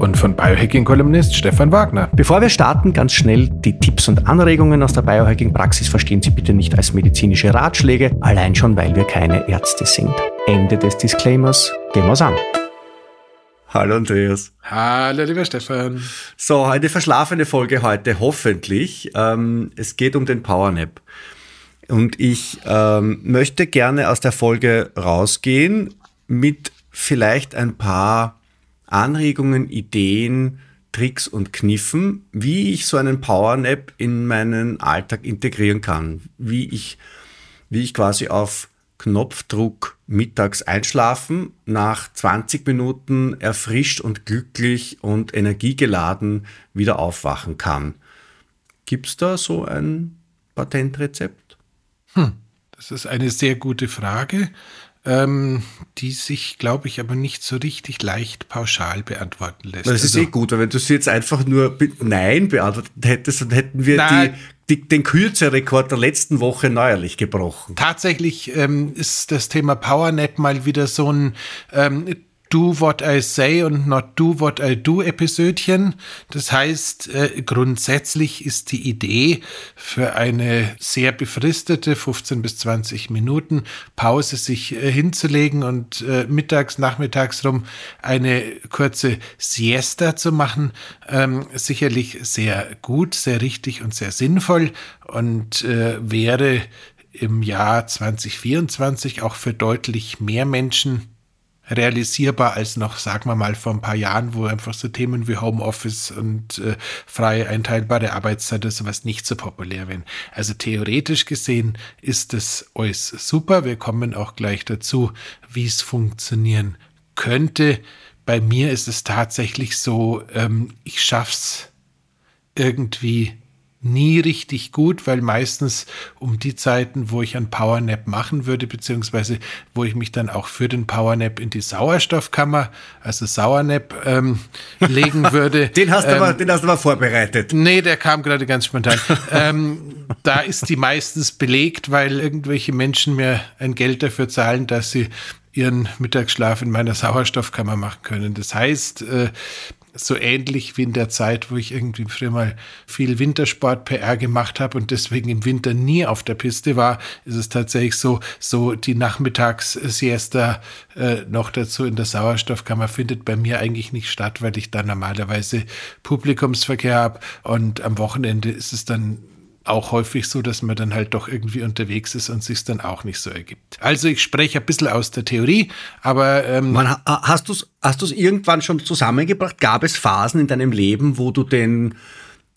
Und von Biohacking-Kolumnist Stefan Wagner. Bevor wir starten, ganz schnell die Tipps und Anregungen aus der Biohacking-Praxis verstehen Sie bitte nicht als medizinische Ratschläge, allein schon, weil wir keine Ärzte sind. Ende des Disclaimers. Gehen wir's an. Hallo Andreas. Hallo lieber Stefan. So, eine verschlafene Folge heute, hoffentlich. Ähm, es geht um den Powernap. Und ich ähm, möchte gerne aus der Folge rausgehen mit vielleicht ein paar Anregungen, Ideen, Tricks und Kniffen, wie ich so einen Powernap in meinen Alltag integrieren kann, wie ich, wie ich quasi auf Knopfdruck mittags einschlafen, nach 20 Minuten erfrischt und glücklich und energiegeladen wieder aufwachen kann. Gibt es da so ein Patentrezept? Hm, das ist eine sehr gute Frage ähm, die sich, glaube ich, aber nicht so richtig leicht pauschal beantworten lässt. Das ist also, eh gut, weil wenn du sie jetzt einfach nur Nein beantwortet hättest, dann hätten wir die, die, den Kürzerekord der letzten Woche neuerlich gebrochen. Tatsächlich ähm, ist das Thema Powernap mal wieder so ein ähm, Do What I Say und Not Do What I Do Episödchen. Das heißt, äh, grundsätzlich ist die Idee für eine sehr befristete 15 bis 20 Minuten Pause sich äh, hinzulegen und äh, mittags, nachmittags rum eine kurze Siesta zu machen. Ähm, sicherlich sehr gut, sehr richtig und sehr sinnvoll und äh, wäre im Jahr 2024 auch für deutlich mehr Menschen realisierbar als noch, sagen wir mal, vor ein paar Jahren, wo einfach so Themen wie Homeoffice und äh, frei einteilbare Arbeitszeit oder sowas nicht so populär wären. Also theoretisch gesehen ist das alles super. Wir kommen auch gleich dazu, wie es funktionieren könnte. Bei mir ist es tatsächlich so, ähm, ich schaff's irgendwie nie richtig gut, weil meistens um die Zeiten, wo ich einen Powernap machen würde, beziehungsweise wo ich mich dann auch für den Powernap in die Sauerstoffkammer, also Sauernap, ähm, legen würde. den, hast du ähm, aber, den hast du aber vorbereitet. Nee, der kam gerade ganz spontan. ähm, da ist die meistens belegt, weil irgendwelche Menschen mir ein Geld dafür zahlen, dass sie ihren Mittagsschlaf in meiner Sauerstoffkammer machen können. Das heißt, äh, so ähnlich wie in der Zeit, wo ich irgendwie früher mal viel Wintersport PR gemacht habe und deswegen im Winter nie auf der Piste war, ist es tatsächlich so, so die Nachmittagssiesta äh, noch dazu in der Sauerstoffkammer findet bei mir eigentlich nicht statt, weil ich da normalerweise Publikumsverkehr habe und am Wochenende ist es dann auch häufig so, dass man dann halt doch irgendwie unterwegs ist und sich dann auch nicht so ergibt. Also ich spreche ein bisschen aus der Theorie, aber ähm Man, hast du es hast irgendwann schon zusammengebracht? Gab es Phasen in deinem Leben, wo du den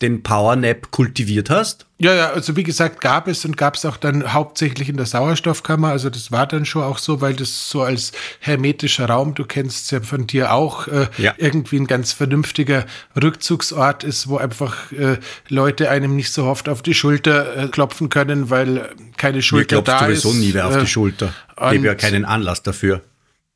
den Powernap kultiviert hast? Ja, ja, also wie gesagt, gab es und gab es auch dann hauptsächlich in der Sauerstoffkammer. Also das war dann schon auch so, weil das so als hermetischer Raum, du kennst es ja von dir auch, äh, ja. irgendwie ein ganz vernünftiger Rückzugsort ist, wo einfach äh, Leute einem nicht so oft auf die Schulter äh, klopfen können, weil keine Schulter Mir da ist. sowieso nie wer auf die äh, Schulter. Ich gebe ja keinen Anlass dafür.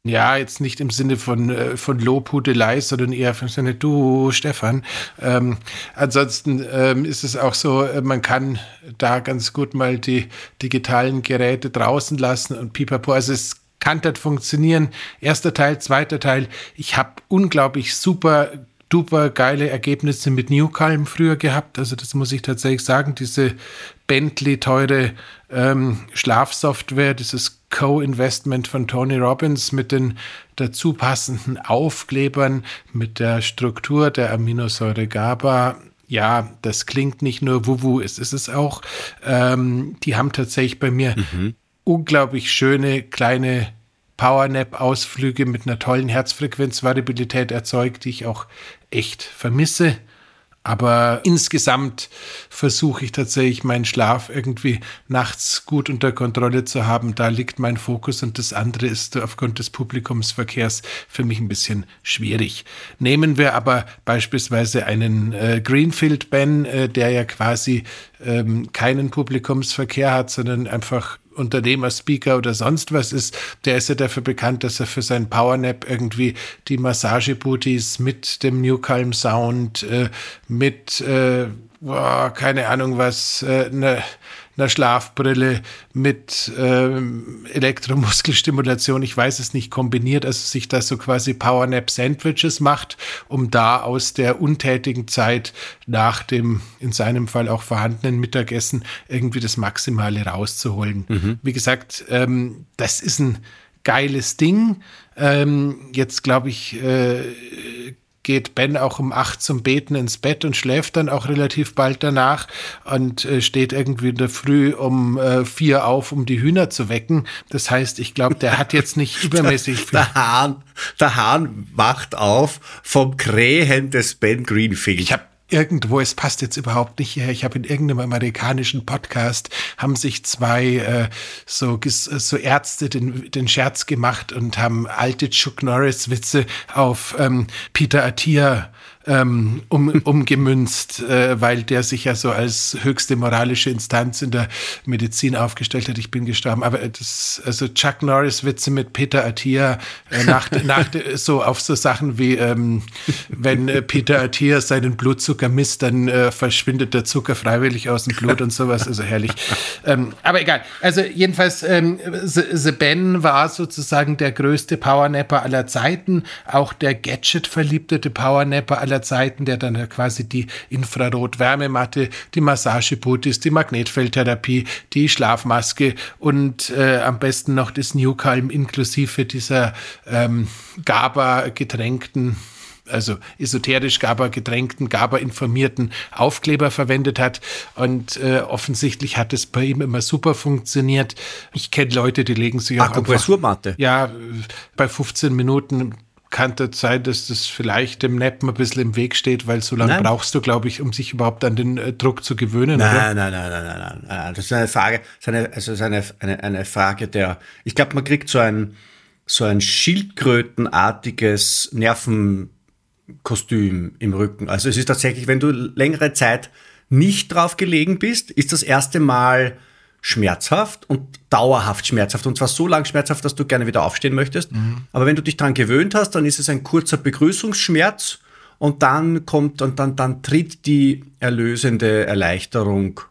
Ja, jetzt nicht im Sinne von, äh, von Lobhudelei, sondern eher im Sinne, du, Stefan. Ähm, ansonsten ähm, ist es auch so, äh, man kann da ganz gut mal die digitalen Geräte draußen lassen und pipapo. Also es kann das funktionieren. Erster Teil, zweiter Teil. Ich habe unglaublich super duper geile Ergebnisse mit Newcalm früher gehabt. Also das muss ich tatsächlich sagen. Diese Bentley teure ähm, Schlafsoftware, dieses Co-Investment von Tony Robbins mit den dazu passenden Aufklebern, mit der Struktur der Aminosäure GABA. Ja, das klingt nicht nur Wuwu, es ist es auch. Ähm, die haben tatsächlich bei mir mhm. unglaublich schöne kleine Powernap-Ausflüge mit einer tollen Herzfrequenzvariabilität erzeugt, die ich auch echt vermisse. Aber insgesamt versuche ich tatsächlich meinen Schlaf irgendwie nachts gut unter Kontrolle zu haben. Da liegt mein Fokus und das andere ist aufgrund des Publikumsverkehrs für mich ein bisschen schwierig. Nehmen wir aber beispielsweise einen äh, Greenfield Ben, äh, der ja quasi ähm, keinen Publikumsverkehr hat, sondern einfach Unternehmer, Speaker oder sonst was ist, der ist ja dafür bekannt, dass er für sein Powernap irgendwie die Massagebooties mit dem Newcalm Sound, äh, mit, äh, boah, keine Ahnung was, äh, ne, einer Schlafbrille mit ähm, Elektromuskelstimulation, ich weiß es nicht, kombiniert, also sich da so quasi Powernap-Sandwiches macht, um da aus der untätigen Zeit nach dem, in seinem Fall auch vorhandenen Mittagessen, irgendwie das Maximale rauszuholen. Mhm. Wie gesagt, ähm, das ist ein geiles Ding. Ähm, jetzt glaube ich, äh, geht Ben auch um acht zum Beten ins Bett und schläft dann auch relativ bald danach und äh, steht irgendwie in der Früh um äh, vier auf, um die Hühner zu wecken. Das heißt, ich glaube, der hat jetzt nicht übermäßig viel. Der Hahn, der Hahn wacht auf vom Krähen des Ben Greenfield. Ich habe irgendwo, es passt jetzt überhaupt nicht her. Ich habe in irgendeinem amerikanischen Podcast haben sich zwei äh, so, so Ärzte den, den Scherz gemacht und haben alte Chuck Norris Witze auf ähm, Peter Attia ähm, um, umgemünzt, äh, weil der sich ja so als höchste moralische Instanz in der Medizin aufgestellt hat. Ich bin gestorben. Aber das, also Chuck Norris Witze mit Peter Attia äh, nach, nach so auf so Sachen wie ähm, wenn äh, Peter Attia seinen Blutzucker misst, dann äh, verschwindet der Zucker freiwillig aus dem Blut und sowas. Also herrlich. Ähm, aber egal. Also jedenfalls ähm, The, The Ben war sozusagen der größte Powernapper aller Zeiten, auch der Gadget-verliebtete Powernapper aller Zeiten, der dann quasi die Infrarot-Wärmematte, die Massageputis, die Magnetfeldtherapie, die Schlafmaske und äh, am besten noch das Newcalm inklusive dieser ähm, GABA-getränkten also esoterisch GABA getränkten, GABA informierten Aufkleber verwendet hat. Und äh, offensichtlich hat es bei ihm immer super funktioniert. Ich kenne Leute, die legen sich auch Akupressurmatte. Ja, bei 15 Minuten kann das sein, dass das vielleicht dem Neppen ein bisschen im Weg steht, weil so lange nein. brauchst du, glaube ich, um sich überhaupt an den äh, Druck zu gewöhnen. Nein, nein, nein, nein, nein, nein, nein. Das ist eine Frage, ist eine, also ist eine, eine, eine Frage der, ich glaube, man kriegt so ein, so ein schildkrötenartiges Nervenkostüm im Rücken. Also es ist tatsächlich, wenn du längere Zeit nicht drauf gelegen bist, ist das erste Mal schmerzhaft und dauerhaft schmerzhaft. Und zwar so lang schmerzhaft, dass du gerne wieder aufstehen möchtest. Mhm. Aber wenn du dich daran gewöhnt hast, dann ist es ein kurzer Begrüßungsschmerz und dann kommt und dann, dann tritt die erlösende Erleichterung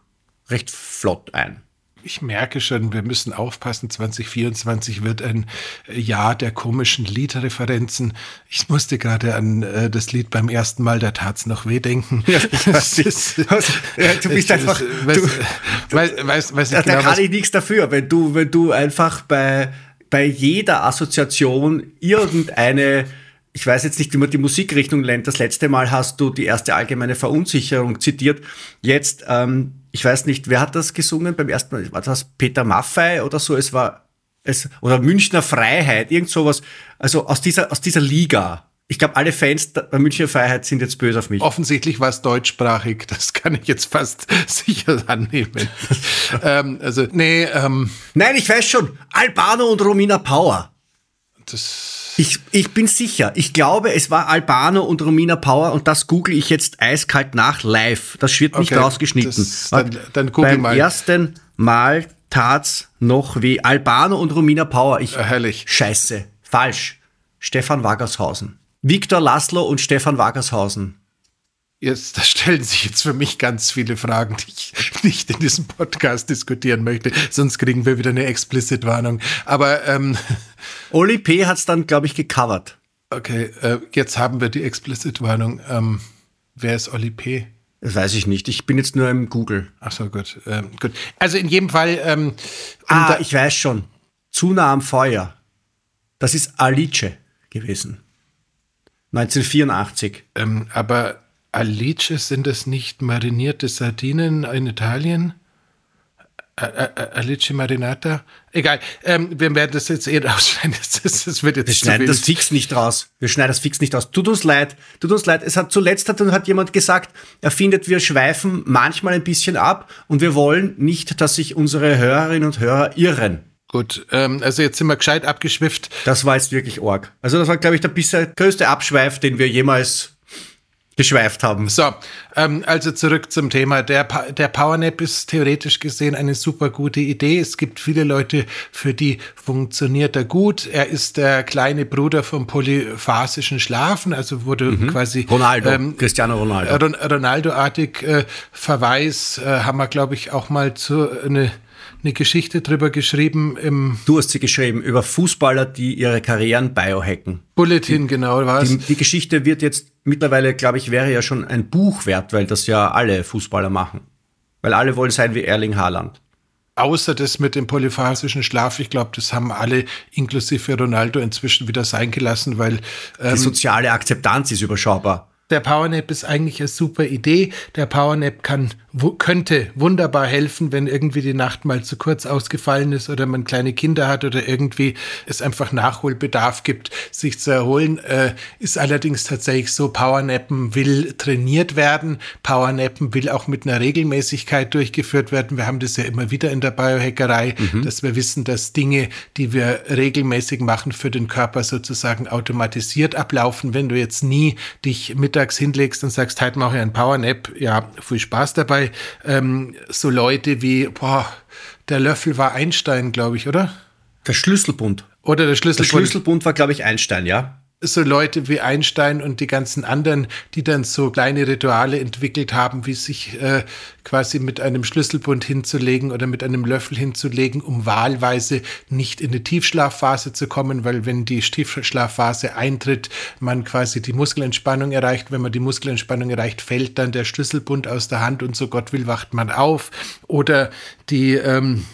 recht flott ein ich merke schon, wir müssen aufpassen. 2024 wird ein Jahr der komischen Liedreferenzen. Ich musste gerade an äh, das Lied beim ersten Mal, da tat's noch weh denken. Ja, ist, ja, du bist einfach. Weiß, du, weiß, weiß, weiß da, genau, da kann ich nichts dafür, wenn du, wenn du einfach bei, bei jeder Assoziation irgendeine ich weiß jetzt nicht, wie man die Musikrichtung nennt. Das letzte Mal hast du die erste allgemeine Verunsicherung zitiert. Jetzt ähm, ich weiß nicht, wer hat das gesungen beim ersten Mal? War das Peter Maffei oder so? Es war es, oder Münchner Freiheit, irgend sowas. Also aus dieser, aus dieser Liga. Ich glaube, alle Fans bei Münchner Freiheit sind jetzt böse auf mich. Offensichtlich war es deutschsprachig, das kann ich jetzt fast sicher annehmen. ähm, also, nee, ähm. Nein, ich weiß schon. Albano und Romina Power. Das ich, ich bin sicher. Ich glaube, es war Albano und Romina Power und das google ich jetzt eiskalt nach live. Das wird nicht okay, rausgeschnitten. Das, dann, dann google Beim mal. ersten Mal tat's noch wie Albano und Romina Power. Ich, Herrlich. Scheiße. Falsch. Stefan Wagershausen. Viktor Laszlo und Stefan Wagershausen. Jetzt, da stellen sich jetzt für mich ganz viele Fragen, die ich nicht in diesem Podcast diskutieren möchte. Sonst kriegen wir wieder eine Explicit-Warnung. Aber ähm, Oli P. hat es dann, glaube ich, gecovert. Okay, äh, jetzt haben wir die Explicit-Warnung. Ähm, wer ist Oli P.? Das weiß ich nicht. Ich bin jetzt nur im Google. Ach so, gut. Ähm, gut. Also in jedem Fall. Ähm, ah, ich weiß schon. Zu nah am Feuer. Das ist Alice gewesen. 1984. Ähm, aber Alice, sind das nicht marinierte Sardinen in Italien? Alice Marinata? Egal, ähm, wir werden das jetzt eh rausschneiden. Das, das wird jetzt wir schneiden das fix nicht raus. Wir schneiden das fix nicht raus. Tut uns leid. Tut uns leid. Es hat zuletzt hat, hat jemand gesagt, er findet, wir schweifen manchmal ein bisschen ab und wir wollen nicht, dass sich unsere Hörerinnen und Hörer irren. Gut, ähm, also jetzt sind wir gescheit abgeschwifft. Das war jetzt wirklich arg. Also das war, glaube ich, der bisher größte Abschweif, den wir jemals geschweift haben. So, ähm, also zurück zum Thema. Der, pa der Powernap ist theoretisch gesehen eine super gute Idee. Es gibt viele Leute, für die funktioniert er gut. Er ist der kleine Bruder vom polyphasischen Schlafen, also wurde mhm. quasi Ronaldo, ähm, Cristiano Ronaldo. Ronaldo-artig äh, Verweis, äh, haben wir, glaube ich, auch mal zu eine eine Geschichte drüber geschrieben im. Du hast sie geschrieben über Fußballer, die ihre Karrieren biohacken. Bulletin, die, genau, was? Die, die Geschichte wird jetzt mittlerweile, glaube ich, wäre ja schon ein Buch wert, weil das ja alle Fußballer machen. Weil alle wollen sein wie Erling Haaland. Außer das mit dem polyphasischen Schlaf, ich glaube, das haben alle, inklusive Ronaldo, inzwischen wieder sein gelassen, weil. Ähm, die soziale Akzeptanz ist überschaubar. Der Powernap ist eigentlich eine super Idee. Der Powernap kann, könnte wunderbar helfen, wenn irgendwie die Nacht mal zu kurz ausgefallen ist oder man kleine Kinder hat oder irgendwie es einfach Nachholbedarf gibt, sich zu erholen. Äh, ist allerdings tatsächlich so, Powernappen will trainiert werden. Powernappen will auch mit einer Regelmäßigkeit durchgeführt werden. Wir haben das ja immer wieder in der Biohackerei, mhm. dass wir wissen, dass Dinge, die wir regelmäßig machen, für den Körper sozusagen automatisiert ablaufen. Wenn du jetzt nie dich mit mittags hinlegst und sagst, heute mache ich einen Powernap, ja, viel Spaß dabei. Ähm, so Leute wie, boah, der Löffel war Einstein, glaube ich, oder? Der Schlüsselbund. Oder der Schlüsselbund. Der Schlüsselbund war, glaube ich, Einstein, ja so Leute wie Einstein und die ganzen anderen, die dann so kleine Rituale entwickelt haben, wie sich äh, quasi mit einem Schlüsselbund hinzulegen oder mit einem Löffel hinzulegen, um wahlweise nicht in die Tiefschlafphase zu kommen, weil wenn die Tiefschlafphase eintritt, man quasi die Muskelentspannung erreicht. Wenn man die Muskelentspannung erreicht, fällt dann der Schlüsselbund aus der Hand und so Gott will, wacht man auf. Oder die ähm,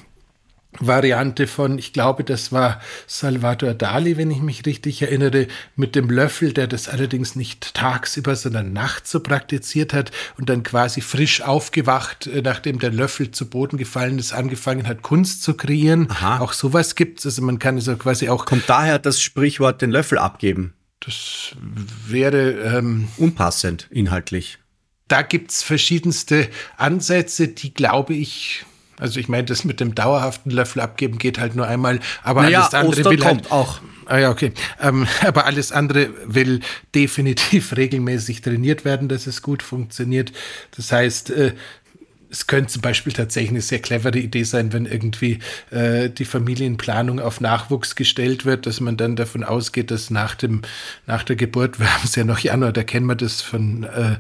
Variante von, ich glaube, das war Salvador Dali, wenn ich mich richtig erinnere, mit dem Löffel, der das allerdings nicht tagsüber, sondern nachts so praktiziert hat und dann quasi frisch aufgewacht, äh, nachdem der Löffel zu Boden gefallen ist, angefangen hat, Kunst zu kreieren. Aha. Auch sowas gibt's. Also man kann also quasi auch. Kommt daher das Sprichwort den Löffel abgeben? Das wäre ähm, unpassend inhaltlich. Da gibt's verschiedenste Ansätze, die, glaube ich, also ich meine, das mit dem dauerhaften Löffel abgeben geht halt nur einmal, aber naja, alles andere Ostern will halt kommt auch. Ah ja, okay. Ähm, aber alles andere will definitiv regelmäßig trainiert werden, dass es gut funktioniert. Das heißt, äh, es könnte zum Beispiel tatsächlich eine sehr clevere Idee sein, wenn irgendwie äh, die Familienplanung auf Nachwuchs gestellt wird, dass man dann davon ausgeht, dass nach dem nach der Geburt, wir haben es ja noch Januar, da kennen wir das von äh,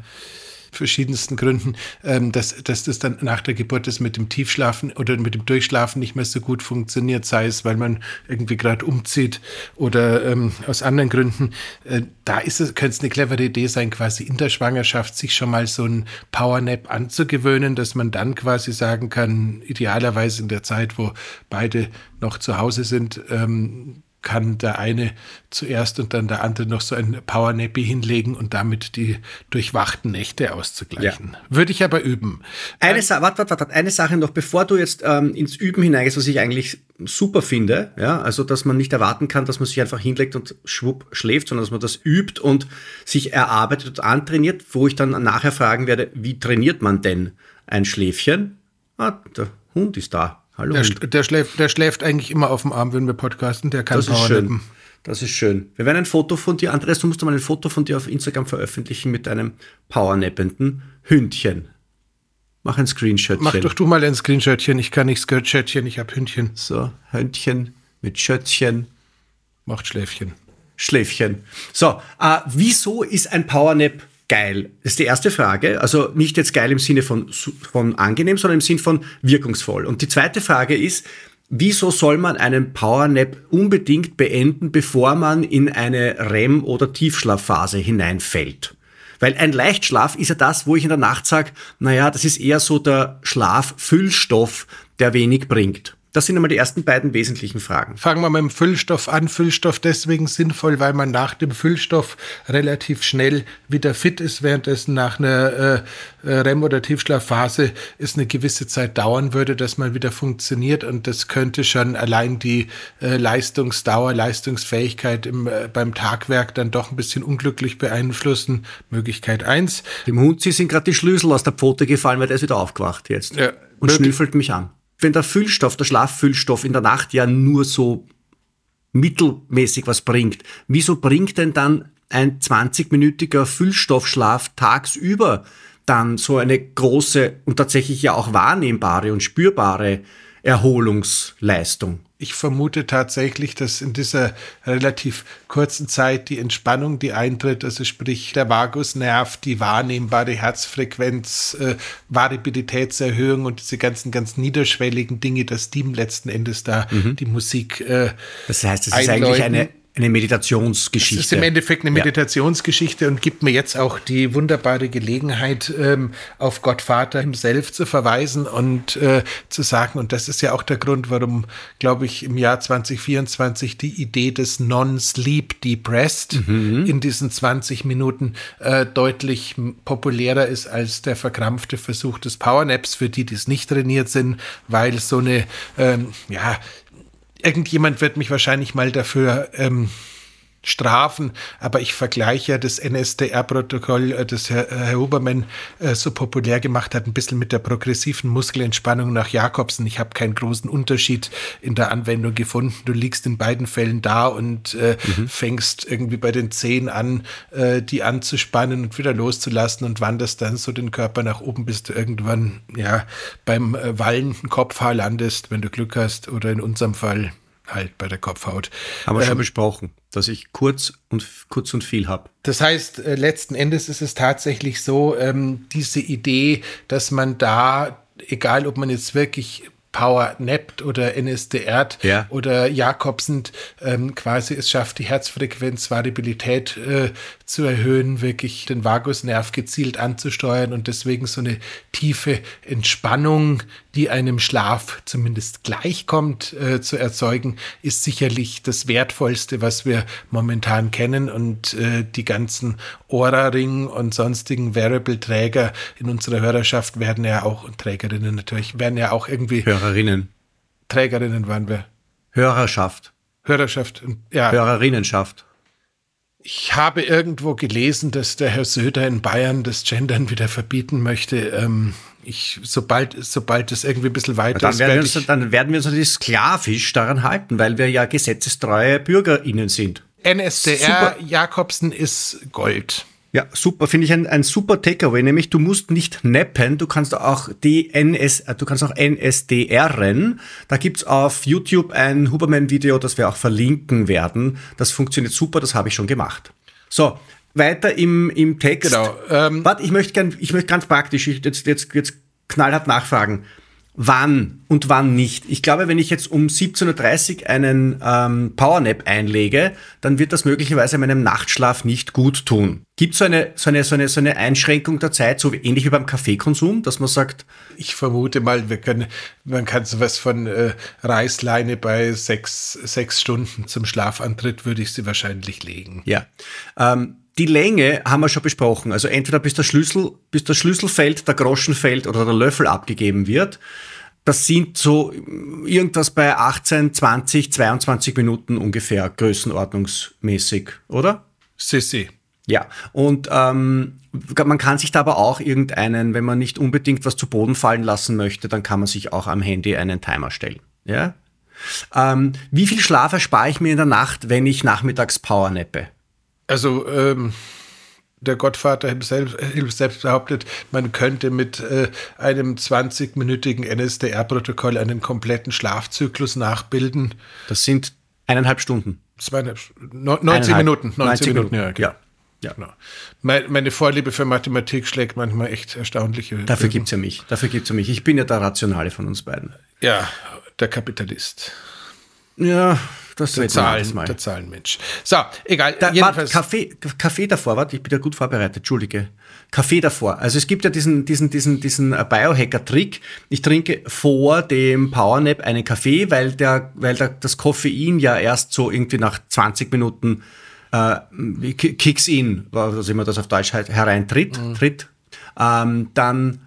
verschiedensten Gründen, ähm, dass, dass das dann nach der Geburt das mit dem Tiefschlafen oder mit dem Durchschlafen nicht mehr so gut funktioniert, sei es, weil man irgendwie gerade umzieht oder ähm, aus anderen Gründen. Äh, da ist es, könnte es eine clevere Idee sein, quasi in der Schwangerschaft sich schon mal so ein Powernap anzugewöhnen, dass man dann quasi sagen kann, idealerweise in der Zeit, wo beide noch zu Hause sind, ähm, kann der eine zuerst und dann der andere noch so ein Powernappy hinlegen und damit die durchwachten Nächte auszugleichen. Ja. Würde ich aber üben. Eine, Sa warte, warte, warte, eine Sache noch, bevor du jetzt ähm, ins Üben hineingehst, was ich eigentlich super finde, ja, also dass man nicht erwarten kann, dass man sich einfach hinlegt und schwupp schläft, sondern dass man das übt und sich erarbeitet und antrainiert, wo ich dann nachher fragen werde, wie trainiert man denn ein Schläfchen? Ah, der Hund ist da. Hallo. Der, der, schläft, der schläft eigentlich immer auf dem Arm, wenn wir podcasten. Der kann das ist schön. Das ist schön. Wir werden ein Foto von dir, Andreas, du musst mal ein Foto von dir auf Instagram veröffentlichen mit einem powernappenden Hündchen. Mach ein Screenshotchen. Mach doch du mal ein Screenshotchen. Ich kann nicht Skirtschötchen, ich habe Hündchen. So, Hündchen mit Schöttchen. Macht Schläfchen. Schläfchen. So, äh, wieso ist ein Powernap geil? Das ist die erste Frage. Also nicht jetzt geil im Sinne von, von angenehm, sondern im Sinne von wirkungsvoll. Und die zweite Frage ist, wieso soll man einen Powernap unbedingt beenden, bevor man in eine REM- oder Tiefschlafphase hineinfällt? Weil ein Leichtschlaf ist ja das, wo ich in der Nacht sage, naja, das ist eher so der Schlaffüllstoff, der wenig bringt. Das sind einmal die ersten beiden wesentlichen Fragen. Fangen wir mit dem Füllstoff an. Füllstoff deswegen sinnvoll, weil man nach dem Füllstoff relativ schnell wieder fit ist, währenddessen nach einer äh, äh REM- oder Tiefschlafphase es eine gewisse Zeit dauern würde, dass man wieder funktioniert. Und das könnte schon allein die äh, Leistungsdauer, Leistungsfähigkeit im, äh, beim Tagwerk dann doch ein bisschen unglücklich beeinflussen. Möglichkeit eins. Dem Hund, Sie sind gerade die Schlüssel aus der Pfote gefallen, weil der ist wieder aufgewacht jetzt. Ja, und schnüffelt mich an wenn der Füllstoff, der Schlaffüllstoff in der Nacht ja nur so mittelmäßig was bringt, wieso bringt denn dann ein 20-minütiger Füllstoffschlaf tagsüber dann so eine große und tatsächlich ja auch wahrnehmbare und spürbare Erholungsleistung? Ich vermute tatsächlich, dass in dieser relativ kurzen Zeit die Entspannung, die eintritt, also sprich der Vagusnerv, die wahrnehmbare Herzfrequenz, äh, Variabilitätserhöhung und diese ganzen ganz niederschwelligen Dinge, dass die letzten Endes da mhm. die Musik. Äh, das heißt, es ist eigentlich eine eine Meditationsgeschichte. Es ist im Endeffekt eine Meditationsgeschichte ja. und gibt mir jetzt auch die wunderbare Gelegenheit, ähm, auf Gott Vater himself zu verweisen und äh, zu sagen, und das ist ja auch der Grund, warum, glaube ich, im Jahr 2024 die Idee des Non-Sleep Depressed mhm. in diesen 20 Minuten äh, deutlich populärer ist als der verkrampfte Versuch des Powernaps für die, die es nicht trainiert sind, weil so eine, ähm, ja, irgendjemand wird mich wahrscheinlich mal dafür ähm, strafen, aber ich vergleiche das NSDR-Protokoll, äh, das Herr, Herr Hubermann äh, so populär gemacht hat, ein bisschen mit der progressiven Muskelentspannung nach Jakobsen. Ich habe keinen großen Unterschied in der Anwendung gefunden. Du liegst in beiden Fällen da und äh, mhm. fängst irgendwie bei den Zehen an, äh, die anzuspannen und wieder loszulassen und wanderst dann so den Körper nach oben, bis du irgendwann ja beim äh, wallenden Kopfhaar landest, wenn du Glück hast, oder in unserem Fall halt bei der Kopfhaut. Haben wir ähm, schon besprochen, dass ich kurz und kurz und viel habe. Das heißt, äh, letzten Endes ist es tatsächlich so, ähm, diese Idee, dass man da, egal ob man jetzt wirklich Power nappt oder NSDR ja. oder Jakobsen ähm, quasi es schafft, die Herzfrequenzvariabilität äh, zu erhöhen, wirklich den Vagusnerv gezielt anzusteuern und deswegen so eine tiefe Entspannung, die einem Schlaf zumindest gleichkommt, äh, zu erzeugen, ist sicherlich das Wertvollste, was wir momentan kennen und äh, die ganzen Aura-Ring und sonstigen Variable-Träger in unserer Hörerschaft werden ja auch, und Trägerinnen natürlich, werden ja auch irgendwie Hörerinnen. Trägerinnen waren wir. Hörerschaft. Hörerschaft, ja. Hörerinnenschaft. Ich habe irgendwo gelesen, dass der Herr Söder in Bayern das Gendern wieder verbieten möchte. Ähm, ich, sobald, sobald es irgendwie ein bisschen weiter dann ist. Werden uns, dann werden wir uns natürlich sklavisch daran halten, weil wir ja gesetzestreue BürgerInnen sind. NSDR Super. Jakobsen ist Gold. Ja, super, finde ich ein, ein super Takeaway, nämlich du musst nicht nappen, du kannst auch DNS, äh, du kannst auch NSDRen. Da gibt's auf YouTube ein Huberman-Video, das wir auch verlinken werden. Das funktioniert super, das habe ich schon gemacht. So, weiter im, im Text. Genau. Ähm, Warte, ich möchte gern, ich möchte ganz praktisch, ich, jetzt, jetzt, jetzt knallhart nachfragen wann und wann nicht. Ich glaube, wenn ich jetzt um 17.30 Uhr einen ähm, Powernap einlege, dann wird das möglicherweise meinem Nachtschlaf nicht gut tun. Gibt so eine, so eine, so eine, so eine Einschränkung der Zeit, so ähnlich wie beim Kaffeekonsum, dass man sagt? Ich vermute mal, wir können, man kann sowas von äh, Reißleine bei sechs, sechs Stunden zum Schlafantritt würde ich sie wahrscheinlich legen. Ja. Ähm, die Länge haben wir schon besprochen. Also entweder bis der Schlüssel, bis der Schlüssel fällt, der Groschen fällt oder der Löffel abgegeben wird. Das sind so irgendwas bei 18, 20, 22 Minuten ungefähr größenordnungsmäßig, oder? Sissi. Ja, und ähm, man kann sich da aber auch irgendeinen, wenn man nicht unbedingt was zu Boden fallen lassen möchte, dann kann man sich auch am Handy einen Timer stellen. Ja? Ähm, wie viel Schlaf erspare ich mir in der Nacht, wenn ich nachmittags powernappe? Also ähm, der Gottvater selbst, selbst behauptet, man könnte mit äh, einem 20-minütigen NSDR-Protokoll einen kompletten Schlafzyklus nachbilden. Das sind eineinhalb Stunden. Zweieinhalb, 90 Minuten. 90, 90 Minuten, Minuten, ja. ja. Ja. Genau. Meine Vorliebe für Mathematik schlägt manchmal echt erstaunliche. Dafür gibt es ja mich. Dafür gibt's ja mich. Ich bin ja der Rationale von uns beiden. Ja, der Kapitalist. Ja, das der Zahlen, mal. der Zahlenmensch. So, egal. Da, jedenfalls. Kaffee, Kaffee davor, warte, ich bin ja gut vorbereitet, entschuldige. Kaffee davor. Also es gibt ja diesen, diesen, diesen, diesen Biohacker-Trick. Ich trinke vor dem Powernap einen Kaffee, weil der, weil der, das Koffein ja erst so irgendwie nach 20 Minuten äh, kicks in, was immer das auf Deutsch halt hereintritt, mhm. tritt. Ähm, dann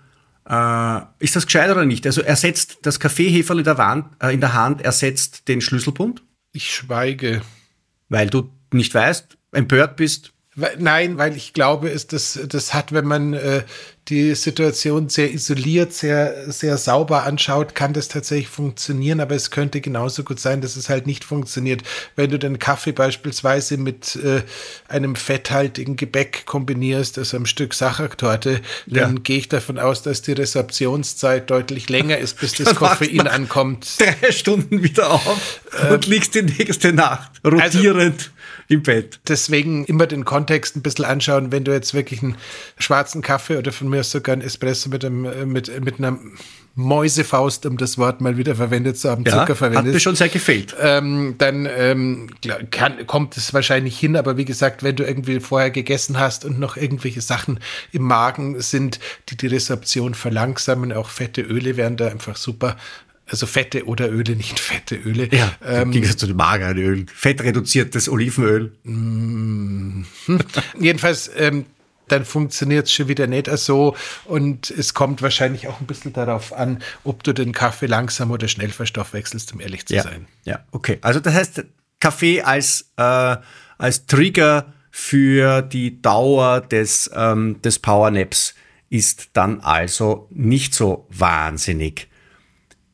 äh, ist das gescheit oder nicht? Also ersetzt das Kaffeeheferl in der, Wand, äh, in der Hand ersetzt den Schlüsselbund? Ich schweige. Weil du nicht weißt, empört bist, Nein, weil ich glaube, ist das, das hat, wenn man äh, die Situation sehr isoliert, sehr, sehr sauber anschaut, kann das tatsächlich funktionieren, aber es könnte genauso gut sein, dass es halt nicht funktioniert. Wenn du den Kaffee beispielsweise mit äh, einem fetthaltigen Gebäck kombinierst, also einem Stück Sachertorte, dann ja. gehe ich davon aus, dass die Resorptionszeit deutlich länger ist, bis das Koffein ankommt. Drei Stunden wieder auf ähm, und liegst die nächste Nacht rotierend. Also, im Bett. Deswegen immer den Kontext ein bisschen anschauen, wenn du jetzt wirklich einen schwarzen Kaffee oder von mir aus sogar einen Espresso mit, einem, äh, mit, mit einer Mäusefaust, um das Wort mal wieder verwendet zu haben, ja, Zucker verwendet. Hat mir schon sehr gefehlt. Ähm, dann ähm, kann, kommt es wahrscheinlich hin, aber wie gesagt, wenn du irgendwie vorher gegessen hast und noch irgendwelche Sachen im Magen sind, die die Resorption verlangsamen, auch fette Öle wären da einfach super. Also fette oder Öle, nicht fette Öle. Ja, ähm, ging es zu den mageren Ölen. Fettreduziertes Olivenöl. Mm, jedenfalls, ähm, dann funktioniert es schon wieder nicht so. Und es kommt wahrscheinlich auch ein bisschen darauf an, ob du den Kaffee langsam oder schnell verstoffwechselst, um ehrlich zu ja, sein. Ja, okay. Also das heißt, Kaffee als, äh, als Trigger für die Dauer des, ähm, des Powernaps ist dann also nicht so wahnsinnig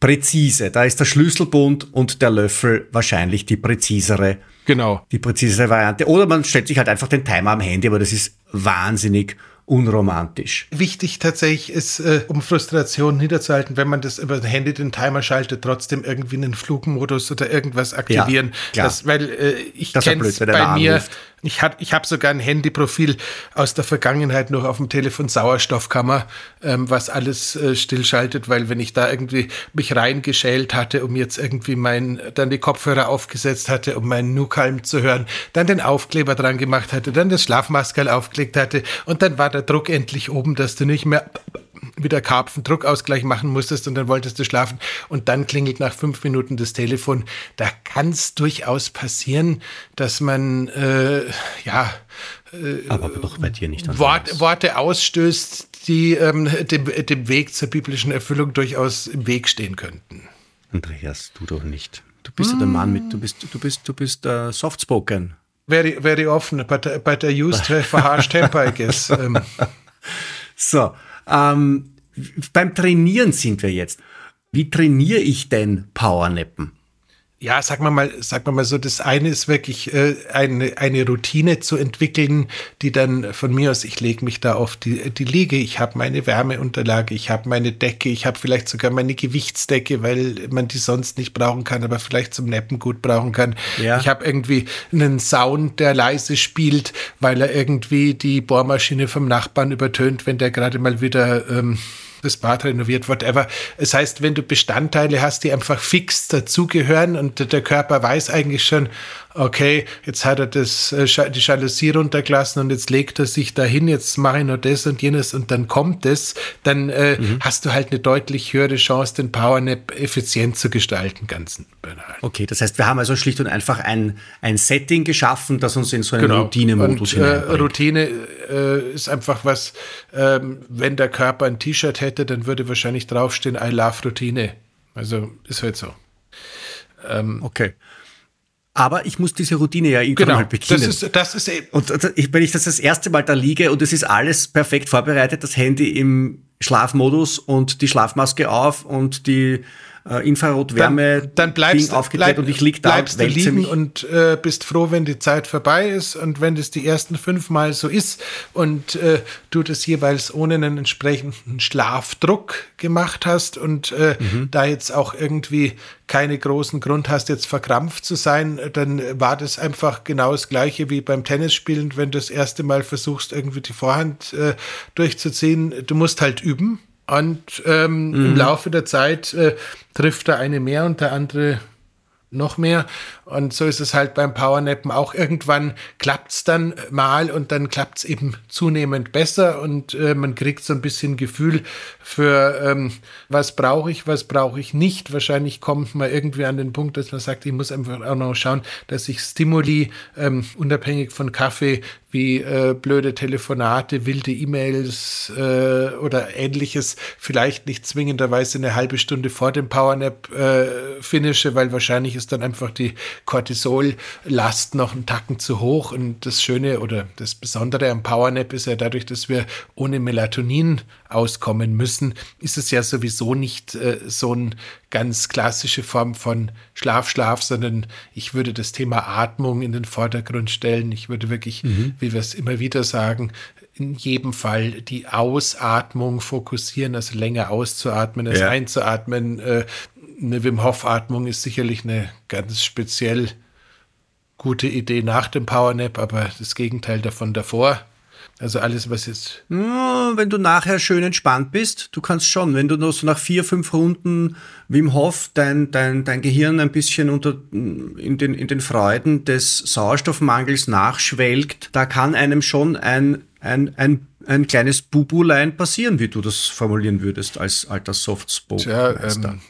präzise. Da ist der Schlüsselbund und der Löffel wahrscheinlich die präzisere, genau. die präzisere Variante. Oder man stellt sich halt einfach den Timer am Handy, aber das ist wahnsinnig unromantisch. Wichtig tatsächlich ist, äh, um Frustration niederzuhalten, wenn man das über das Handy den Timer schaltet, trotzdem irgendwie einen Flugmodus oder irgendwas aktivieren. Ja, das, weil äh, ich kenne es bei mir. Anruft ich habe ich hab sogar ein Handyprofil aus der Vergangenheit noch auf dem Telefon Sauerstoffkammer, ähm, was alles äh, stillschaltet, weil wenn ich da irgendwie mich reingeschält hatte, um jetzt irgendwie mein, dann die Kopfhörer aufgesetzt hatte, um meinen Nukalm zu hören, dann den Aufkleber dran gemacht hatte, dann das Schlafmaskerl aufgelegt hatte und dann war der Druck endlich oben, dass du nicht mehr wieder Karpfen Druckausgleich machen musstest und dann wolltest du schlafen und dann klingelt nach fünf Minuten das Telefon. Da kann es durchaus passieren, dass man äh, ja äh, aber doch bei dir nicht Wort, Worte ausstößt, die ähm, dem, dem Weg zur biblischen Erfüllung durchaus im Weg stehen könnten. Andreas, du doch nicht. Du bist ja der Mann mit, du bist, du bist, du bist uh, soft-spoken. Very, very often, but, but I used to have a harsh temper, I guess. Um. So, ähm, beim Trainieren sind wir jetzt. Wie trainiere ich denn Powernappen? Ja, sag mal mal, sag mal mal so, das eine ist wirklich äh, eine, eine Routine zu entwickeln, die dann von mir aus, ich lege mich da auf die, die Liege, ich habe meine Wärmeunterlage, ich habe meine Decke, ich habe vielleicht sogar meine Gewichtsdecke, weil man die sonst nicht brauchen kann, aber vielleicht zum Neppen gut brauchen kann. Ja. Ich habe irgendwie einen Sound, der leise spielt, weil er irgendwie die Bohrmaschine vom Nachbarn übertönt, wenn der gerade mal wieder ähm, das Bad renoviert, whatever. Es heißt, wenn du Bestandteile hast, die einfach fix dazugehören und der Körper weiß eigentlich schon, okay, jetzt hat er das, äh, die Jalousie runtergelassen und jetzt legt er sich dahin, jetzt mache ich nur das und jenes und dann kommt es, dann äh, mhm. hast du halt eine deutlich höhere Chance, den Powernap effizient zu gestalten, ganz banal. Okay, das heißt, wir haben also schlicht und einfach ein, ein Setting geschaffen, das uns in so einen genau. Routine-Modus äh, Routine äh, ist einfach was, ähm, wenn der Körper ein T-Shirt hätte, dann würde wahrscheinlich draufstehen, I love Routine. Also ist halt so. Ähm, okay. Aber ich muss diese Routine ja irgendwann genau, mal beginnen. Das ist, das ist eben. Und wenn ich das das erste Mal da liege und es ist alles perfekt vorbereitet, das Handy im Schlafmodus und die Schlafmaske auf und die äh, Infrarotwärme dann, dann bleibst, aufgedreht bleib, und ich lieg da bleibst du liegen mich. und äh, bist froh, wenn die Zeit vorbei ist und wenn das die ersten fünf Mal so ist und äh, du das jeweils ohne einen entsprechenden Schlafdruck gemacht hast und äh, mhm. da jetzt auch irgendwie keine großen Grund hast, jetzt verkrampft zu sein, dann war das einfach genau das Gleiche wie beim Tennisspielen, wenn du das erste Mal versuchst, irgendwie die Vorhand äh, durchzuziehen. Du musst halt üben. Und ähm, mhm. im Laufe der Zeit äh, trifft der eine mehr und der andere noch mehr. Und so ist es halt beim Powernappen auch. Irgendwann klappt es dann mal und dann klappt es eben zunehmend besser und äh, man kriegt so ein bisschen Gefühl für, ähm, was brauche ich, was brauche ich nicht. Wahrscheinlich kommt man irgendwie an den Punkt, dass man sagt, ich muss einfach auch noch schauen, dass ich Stimuli, ähm, unabhängig von Kaffee, wie äh, blöde Telefonate, wilde E-Mails äh, oder ähnliches vielleicht nicht zwingenderweise eine halbe Stunde vor dem Powernap äh, finische, weil wahrscheinlich ist dann einfach die Cortisol-Last noch einen Tacken zu hoch. Und das Schöne oder das Besondere am Powernap ist ja dadurch, dass wir ohne Melatonin auskommen müssen, ist es ja sowieso nicht äh, so eine ganz klassische Form von Schlaf, Schlaf, sondern ich würde das Thema Atmung in den Vordergrund stellen. Ich würde wirklich, mhm. wie wir es immer wieder sagen, in jedem Fall die Ausatmung fokussieren, also länger auszuatmen als ja. einzuatmen. Äh, eine Wim Hof Atmung ist sicherlich eine ganz speziell gute Idee nach dem Powernap, aber das Gegenteil davon davor. Also alles, was jetzt. Wenn du nachher schön entspannt bist, du kannst schon, wenn du nur so nach vier, fünf Runden Wim Hof dein, dein, dein Gehirn ein bisschen unter, in, den, in den Freuden des Sauerstoffmangels nachschwelgt, da kann einem schon ein, ein, ein, ein kleines Bubulein passieren, wie du das formulieren würdest als alter Softspoken. Ja, ähm,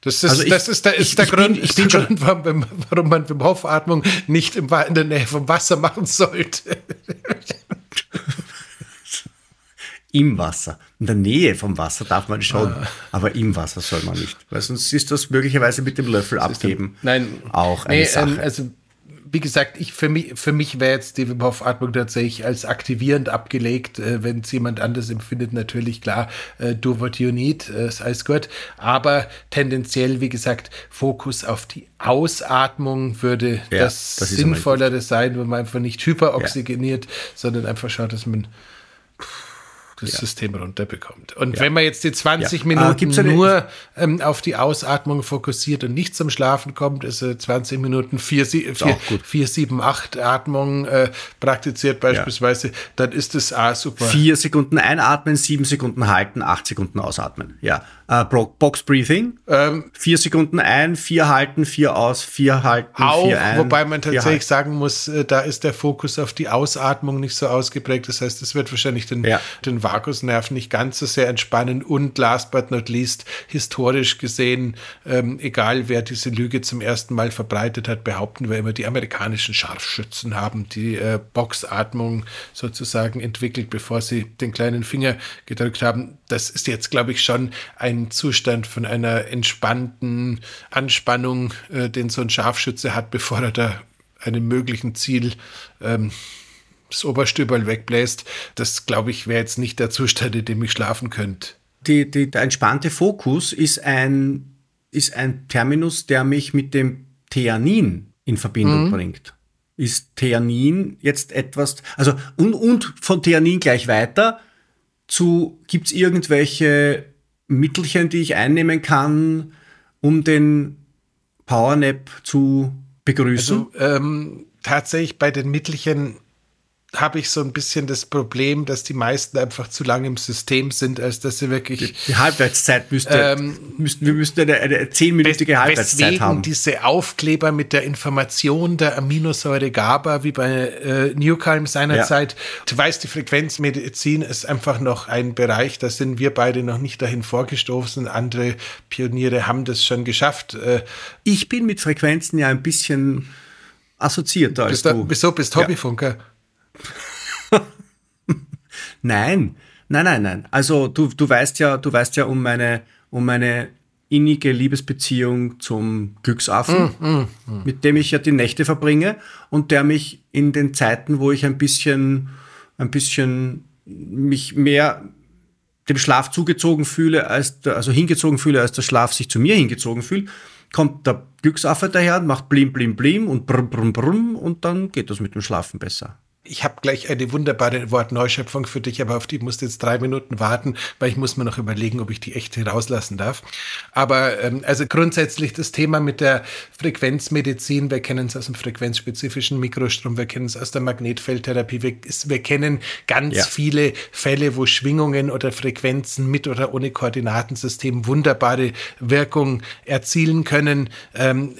das ist, also ich, das ist der, ist ich, der ich Grund, bin, ich bin schon, warum, warum man Wim Hof Atmung nicht im, in der Nähe vom Wasser machen sollte. Im Wasser. In der Nähe vom Wasser darf man schon, ah. aber im Wasser soll man nicht. Weil sonst ist das möglicherweise mit dem Löffel abgeben. Nein, auch eine nee, Sache. Ähm, also wie gesagt, ich, für mich, für mich wäre jetzt die Wim Hof Atmung tatsächlich als aktivierend abgelegt. Äh, Wenn es jemand anders empfindet, natürlich klar, äh, do what you need, äh, ist alles gut. Aber tendenziell, wie gesagt, Fokus auf die Ausatmung würde ja, das, das Sinnvollere sein, wenn man einfach nicht hyperoxygeniert, ja. sondern einfach schaut, dass man das ja. System runterbekommt. Und ja. wenn man jetzt die 20 ja. Minuten ah, nur ähm, auf die Ausatmung fokussiert und nicht zum Schlafen kommt, ist äh, 20 Minuten 4, 4, 4, 7, 8 Atmung äh, praktiziert beispielsweise, dann ist das auch super. 4 Sekunden einatmen, 7 Sekunden halten, 8 Sekunden ausatmen. Ja. Äh, Box Breathing. Ähm, vier Sekunden ein, vier halten, vier aus, vier halten, auch, vier ein. Wobei man tatsächlich sagen muss, äh, da ist der Fokus auf die Ausatmung nicht so ausgeprägt. Das heißt, es wird wahrscheinlich den, ja. den Vagusnerv nicht ganz so sehr entspannen. Und last but not least, historisch gesehen, ähm, egal wer diese Lüge zum ersten Mal verbreitet hat, behaupten wir immer, die amerikanischen Scharfschützen haben die äh, Boxatmung sozusagen entwickelt, bevor sie den kleinen Finger gedrückt haben. Das ist jetzt, glaube ich, schon ein ein Zustand von einer entspannten Anspannung, äh, den so ein Scharfschütze hat, bevor er da einem möglichen Ziel ähm, das Oberstüberl wegbläst. Das, glaube ich, wäre jetzt nicht der Zustand, in dem ich schlafen könnte. Die, die, der entspannte Fokus ist ein, ist ein Terminus, der mich mit dem Theanin in Verbindung mhm. bringt. Ist Theanin jetzt etwas, also und, und von Theanin gleich weiter zu, gibt es irgendwelche Mittelchen, die ich einnehmen kann, um den Powernap zu begrüßen? Also, ähm, tatsächlich bei den Mittelchen habe ich so ein bisschen das Problem, dass die meisten einfach zu lange im System sind, als dass sie wirklich. Die, die Halbwertszeit müsste, ähm, müssten, wir müssten eine, eine zehnminütige Halbwertszeit haben. diese Aufkleber mit der Information der Aminosäure GABA, wie bei äh, Newcalm seinerzeit. Ja. Du weißt, die Frequenzmedizin ist einfach noch ein Bereich, da sind wir beide noch nicht dahin vorgestoßen. Andere Pioniere haben das schon geschafft. Äh, ich bin mit Frequenzen ja ein bisschen assoziierter als bist du. Wieso bist Hobbyfunker? Ja. nein, nein, nein, nein. Also du, du weißt ja, du weißt ja um meine, um meine innige Liebesbeziehung zum Glücksaffen, mm, mm, mm. mit dem ich ja die Nächte verbringe und der mich in den Zeiten, wo ich ein bisschen, ein bisschen mich mehr dem Schlaf zugezogen fühle, als der, also hingezogen fühle, als der Schlaf sich zu mir hingezogen fühlt, kommt der Glücksaffe daher, macht blim, blim, blim und brumm, brumm, brumm und dann geht das mit dem Schlafen besser. Ich habe gleich eine wunderbare Wortneuschöpfung für dich, aber auf die musst du jetzt drei Minuten warten, weil ich muss mir noch überlegen, ob ich die echte rauslassen darf. Aber ähm, also grundsätzlich das Thema mit der Frequenzmedizin, wir kennen es aus dem frequenzspezifischen Mikrostrom, wir kennen es aus der Magnetfeldtherapie, wir, wir kennen ganz ja. viele Fälle, wo Schwingungen oder Frequenzen mit oder ohne Koordinatensystem wunderbare Wirkung erzielen können. Ähm,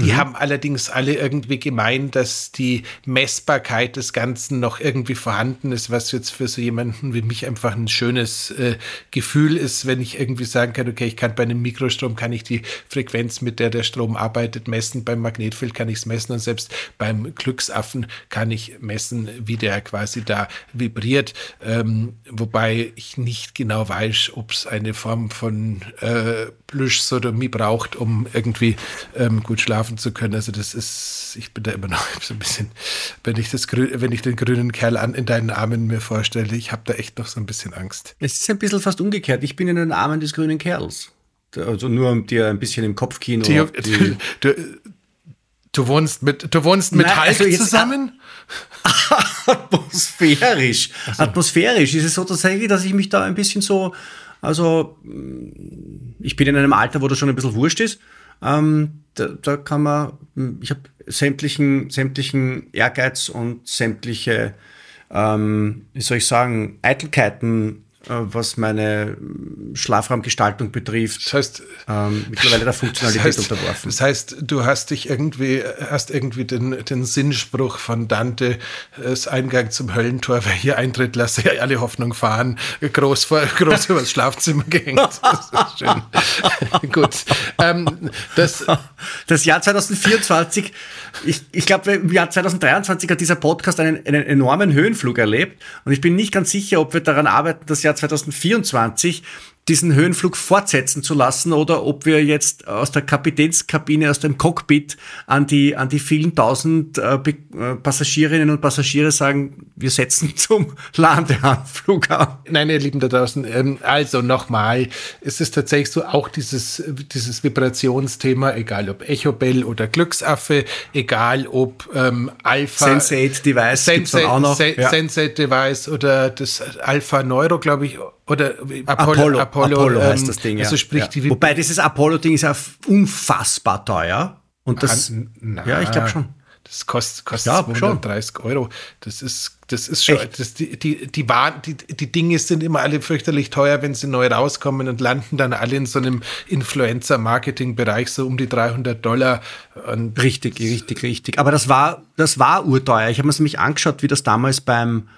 Die mhm. haben allerdings alle irgendwie gemeint, dass die Messbarkeit des Ganzen noch irgendwie vorhanden ist, was jetzt für so jemanden wie mich einfach ein schönes äh, Gefühl ist, wenn ich irgendwie sagen kann, okay, ich kann bei einem Mikrostrom kann ich die Frequenz, mit der der Strom arbeitet, messen, beim Magnetfeld kann ich es messen und selbst beim Glücksaffen kann ich messen, wie der quasi da vibriert, ähm, wobei ich nicht genau weiß, ob es eine Form von äh, Plüschsodomie braucht, um irgendwie ähm, gut schlafen zu können. Also das ist, ich bin da immer noch so ein bisschen, wenn ich das wenn ich den grünen Kerl an, in deinen Armen mir vorstelle, ich habe da echt noch so ein bisschen Angst. Es ist ein bisschen fast umgekehrt. Ich bin in den Armen des grünen Kerls. Also nur um dir ein bisschen im Kopfkino. Die, die du, du, wohnst mit, du wohnst mit Nein, Hulk also zusammen? Atmosphärisch. So. Atmosphärisch ist es so tatsächlich, dass ich mich da ein bisschen so, also ich bin in einem Alter, wo das schon ein bisschen wurscht ist. Ähm, da, da, kann man, ich habe sämtlichen, sämtlichen Ehrgeiz und sämtliche, ähm, wie soll ich sagen, Eitelkeiten was meine Schlafraumgestaltung betrifft, das heißt, ähm, mittlerweile der Funktionalität das heißt, unterworfen. Das heißt, du hast dich irgendwie, hast irgendwie den, den Sinnspruch von Dante, das Eingang zum Höllentor, wer hier eintritt, lasse ja alle Hoffnung fahren, groß, vor, groß übers Schlafzimmer gehängt. Das ist schön. Gut. Ähm, das, das Jahr 2024, ich, ich glaube, im Jahr 2023 hat dieser Podcast einen, einen enormen Höhenflug erlebt und ich bin nicht ganz sicher, ob wir daran arbeiten, das Jahr 2024 diesen Höhenflug fortsetzen zu lassen oder ob wir jetzt aus der Kapitänskabine, aus dem Cockpit an die, an die vielen tausend äh, äh Passagierinnen und Passagiere sagen, wir setzen zum Landeanflug an. Nein, ihr Lieben da draußen, ähm, also nochmal, es ist tatsächlich so auch dieses, dieses Vibrationsthema, egal ob Echobell oder Glücksaffe, egal ob ähm, Alpha. Sensate Device Sensate, auch noch. Se ja. Sensate Device oder das Alpha Neuro, glaube ich, oder Apollo, Apollo, Apollo, Apollo heißt ähm, das Ding, ja. Also sprich, ja. Wobei dieses Apollo-Ding ist ja unfassbar teuer. Und das, na, ja, ich glaube schon. Das kostet, kostet 230 schon. Euro. Das ist, das ist schon, das, die, die, die, die, die Dinge sind immer alle fürchterlich teuer, wenn sie neu rauskommen und landen dann alle in so einem Influencer-Marketing-Bereich, so um die 300 Dollar. Und richtig, richtig, richtig. Aber das war, das war urteuer. Ich habe mir nämlich angeschaut, wie das damals beim,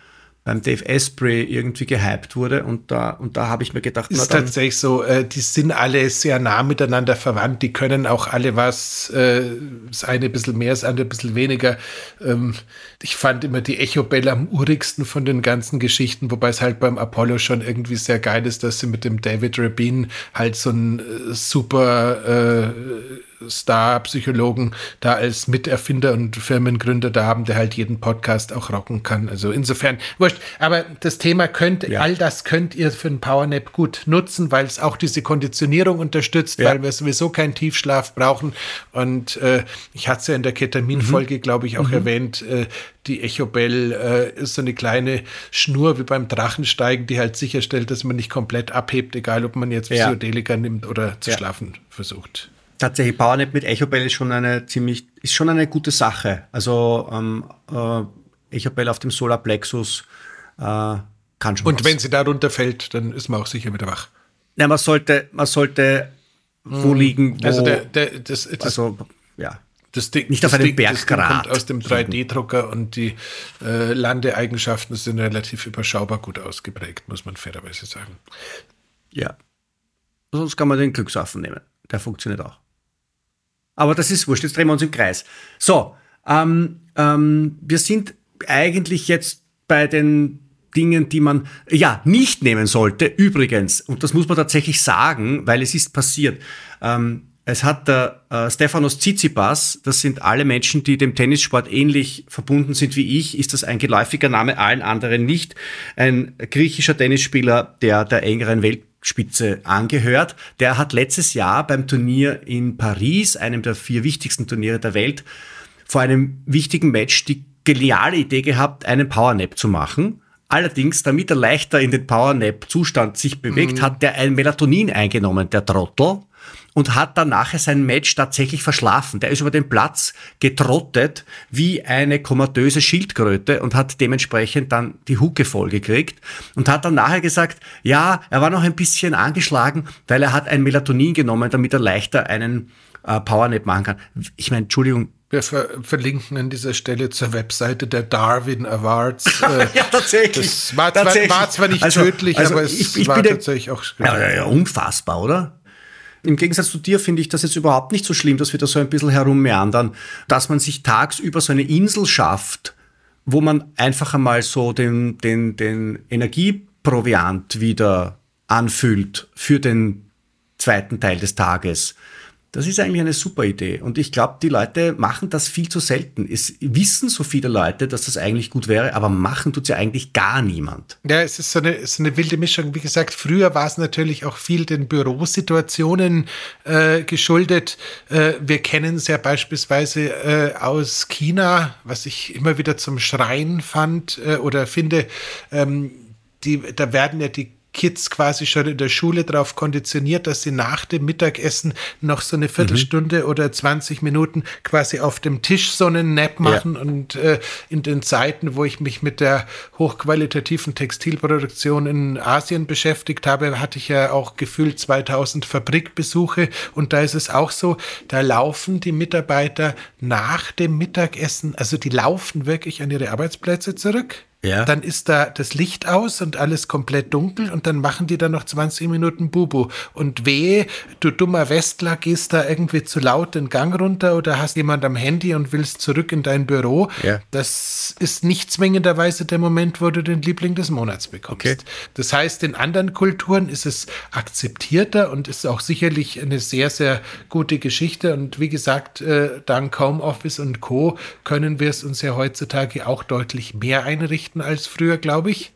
beim Dave Asprey irgendwie gehypt wurde und da, und da habe ich mir gedacht, ist tatsächlich so, äh, die sind alle sehr nah miteinander verwandt, die können auch alle was, äh, das eine ein bisschen mehr, das andere ein bisschen weniger. Ähm, ich fand immer die Echo-Bälle am urigsten von den ganzen Geschichten, wobei es halt beim Apollo schon irgendwie sehr geil ist, dass sie mit dem David Rabin halt so ein äh, super äh, Star-Psychologen da als Miterfinder und Firmengründer da haben, der halt jeden Podcast auch rocken kann. Also insofern, wurscht. Aber das Thema könnt, ja. all das könnt ihr für einen Powernap gut nutzen, weil es auch diese Konditionierung unterstützt, ja. weil wir sowieso keinen Tiefschlaf brauchen. Und äh, ich hatte es ja in der Ketamin-Folge, mhm. glaube ich, auch mhm. erwähnt, äh, die Echobell äh, ist so eine kleine Schnur wie beim Drachensteigen, die halt sicherstellt, dass man nicht komplett abhebt, egal ob man jetzt Physiodelika ja. nimmt oder zu schlafen versucht tatsächlich PowerNap mit EchoBell ist schon eine ziemlich, ist schon eine gute Sache. Also ähm, äh, EchoBell auf dem Solar Plexus äh, kann schon. Und was. wenn sie da runterfällt, dann ist man auch sicher wieder wach. Ja, man sollte, man sollte wo hm. liegen, wo, also der, der, das, das, also ja. Das Ding, nicht auf einem Berggrat. kommt aus dem 3D-Drucker und die äh, Landeeigenschaften sind relativ überschaubar gut ausgeprägt, muss man fairerweise sagen. Ja. Sonst kann man den Glücksaffen nehmen. Der funktioniert auch. Aber das ist wurscht, jetzt drehen wir uns im Kreis. So, ähm, ähm, wir sind eigentlich jetzt bei den Dingen, die man ja nicht nehmen sollte. Übrigens, und das muss man tatsächlich sagen, weil es ist passiert. Ähm, es hat der äh, Stefanos Tsitsipas, das sind alle Menschen, die dem Tennissport ähnlich verbunden sind wie ich, ist das ein geläufiger Name, allen anderen nicht. Ein griechischer Tennisspieler, der der engeren Welt Spitze angehört. Der hat letztes Jahr beim Turnier in Paris, einem der vier wichtigsten Turniere der Welt, vor einem wichtigen Match die geniale Idee gehabt, einen Powernap zu machen. Allerdings, damit er leichter in den Powernap-Zustand sich bewegt, mhm. hat der ein Melatonin eingenommen, der Trottel und hat dann nachher sein Match tatsächlich verschlafen. Der ist über den Platz getrottet wie eine komatöse Schildkröte und hat dementsprechend dann die Hucke vollgekriegt und hat dann nachher gesagt, ja, er war noch ein bisschen angeschlagen, weil er hat ein Melatonin genommen, damit er leichter einen äh, Powernap machen kann. Ich meine, Entschuldigung, wir ver verlinken an dieser Stelle zur Webseite der Darwin Awards. Äh, ja, tatsächlich. Das war, tatsächlich. Zwar, war zwar nicht also, tödlich, also aber es ich, ich war tatsächlich auch. Ja, ja, ja, unfassbar, oder? Im Gegensatz zu dir finde ich das jetzt überhaupt nicht so schlimm, dass wir da so ein bisschen herummeandern, dass man sich tagsüber so eine Insel schafft, wo man einfach einmal so den, den, den Energieproviant wieder anfüllt für den zweiten Teil des Tages. Das ist eigentlich eine super Idee. Und ich glaube, die Leute machen das viel zu selten. Es wissen so viele Leute, dass das eigentlich gut wäre, aber machen tut ja eigentlich gar niemand. Ja, es ist so eine, so eine wilde Mischung. Wie gesagt, früher war es natürlich auch viel den Bürosituationen äh, geschuldet. Äh, wir kennen es ja beispielsweise äh, aus China, was ich immer wieder zum Schreien fand äh, oder finde. Ähm, die, da werden ja die Kids quasi schon in der Schule darauf konditioniert, dass sie nach dem Mittagessen noch so eine Viertelstunde mhm. oder 20 Minuten quasi auf dem Tisch so einen Nap machen. Ja. Und äh, in den Zeiten, wo ich mich mit der hochqualitativen Textilproduktion in Asien beschäftigt habe, hatte ich ja auch gefühlt 2000 Fabrikbesuche. Und da ist es auch so, da laufen die Mitarbeiter nach dem Mittagessen, also die laufen wirklich an ihre Arbeitsplätze zurück ja. Dann ist da das Licht aus und alles komplett dunkel und dann machen die da noch 20 Minuten Bubu. Und wehe, du dummer Westler, gehst da irgendwie zu laut den Gang runter oder hast jemand am Handy und willst zurück in dein Büro. Ja. Das ist nicht zwingenderweise der Moment, wo du den Liebling des Monats bekommst. Okay. Das heißt, in anderen Kulturen ist es akzeptierter und ist auch sicherlich eine sehr, sehr gute Geschichte. Und wie gesagt, äh, dank Homeoffice und Co. können wir es uns ja heutzutage auch deutlich mehr einrichten als früher, glaube ich.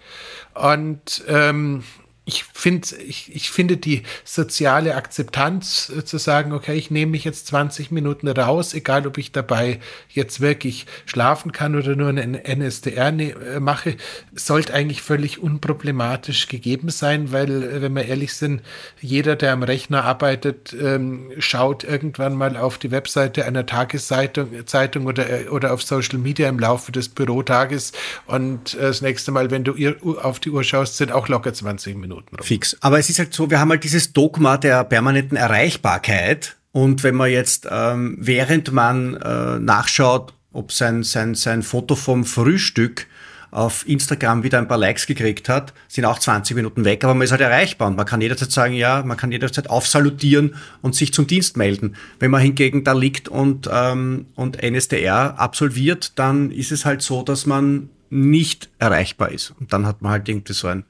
Und ähm, ich finde, ich, ich finde die soziale Akzeptanz äh, zu sagen, okay, ich nehme mich jetzt 20 Minuten raus, egal ob ich dabei jetzt wirklich schlafen kann oder nur einen NSDR ne äh, mache, sollte eigentlich völlig unproblematisch gegeben sein, weil, äh, wenn wir ehrlich sind, jeder, der am Rechner arbeitet, ähm, schaut irgendwann mal auf die Webseite einer Tageszeitung Zeitung oder, oder auf Social Media im Laufe des Bürotages und das nächste Mal, wenn du auf die Uhr schaust, sind auch locker 20 Minuten. Minuten rum. Fix. Aber es ist halt so, wir haben halt dieses Dogma der permanenten Erreichbarkeit. Und wenn man jetzt, ähm, während man äh, nachschaut, ob sein, sein, sein Foto vom Frühstück auf Instagram wieder ein paar Likes gekriegt hat, sind auch 20 Minuten weg, aber man ist halt erreichbar und man kann jederzeit sagen, ja, man kann jederzeit aufsalutieren und sich zum Dienst melden. Wenn man hingegen da liegt und, ähm, und NSDR absolviert, dann ist es halt so, dass man nicht erreichbar ist. Und dann hat man halt irgendwie so ein